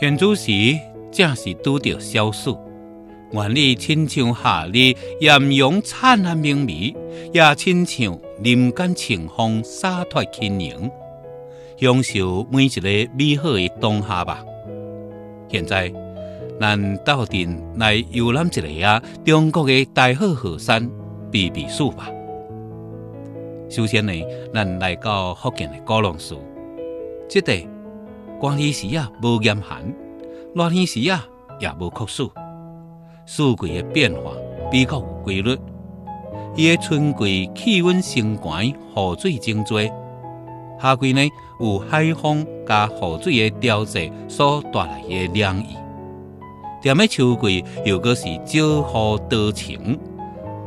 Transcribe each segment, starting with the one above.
现主时正是拄着消暑，愿你亲像夏日艳阳灿烂明媚，也亲像林间清风洒脱轻盈，享受每一个美好的当下吧。现在，咱斗阵来游览一下，中国的大好河山避避暑吧。首先呢，咱来到福建的高龙寺，这地寒天时啊无严寒，热天时啊也无酷暑，四季的变化比较有规律。伊的春季气温升高，雨水增多；夏季呢有海风加雨水的调节所带来的凉意。踮咧秋季又个是少雨多晴。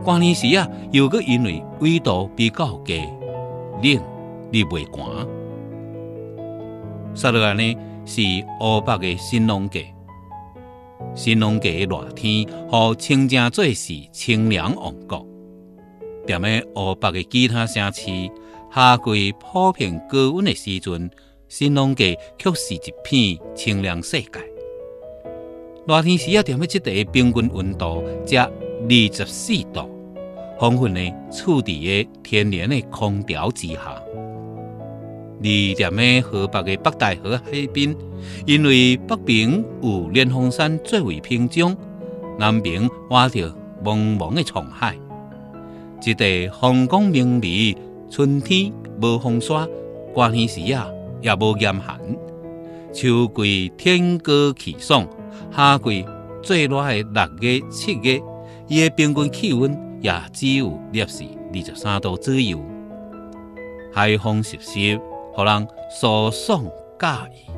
寒天时啊，又个因为纬度比较低，冷日袂寒。接落来呢是乌北的新农界，新农界的热天和清正做是清凉王国。踮咧乌北的其他城市，夏季普遍高温的时阵，新农界却是一片清凉世界。热天时啊，踮咧即地平均温度则二十四度，充分的处伫个天然的空调之下。而踮咧河北诶北戴河海边，因为北边有连峰山作为屏障，南边挖着茫茫诶沧海，一地风光明媚，春天无风沙，寒天时啊也无严寒，秋季天高气爽，夏季最热诶六月、七月，伊诶平均气温也只有摄氏二十三度左右，海风习习。互人舒爽惬意。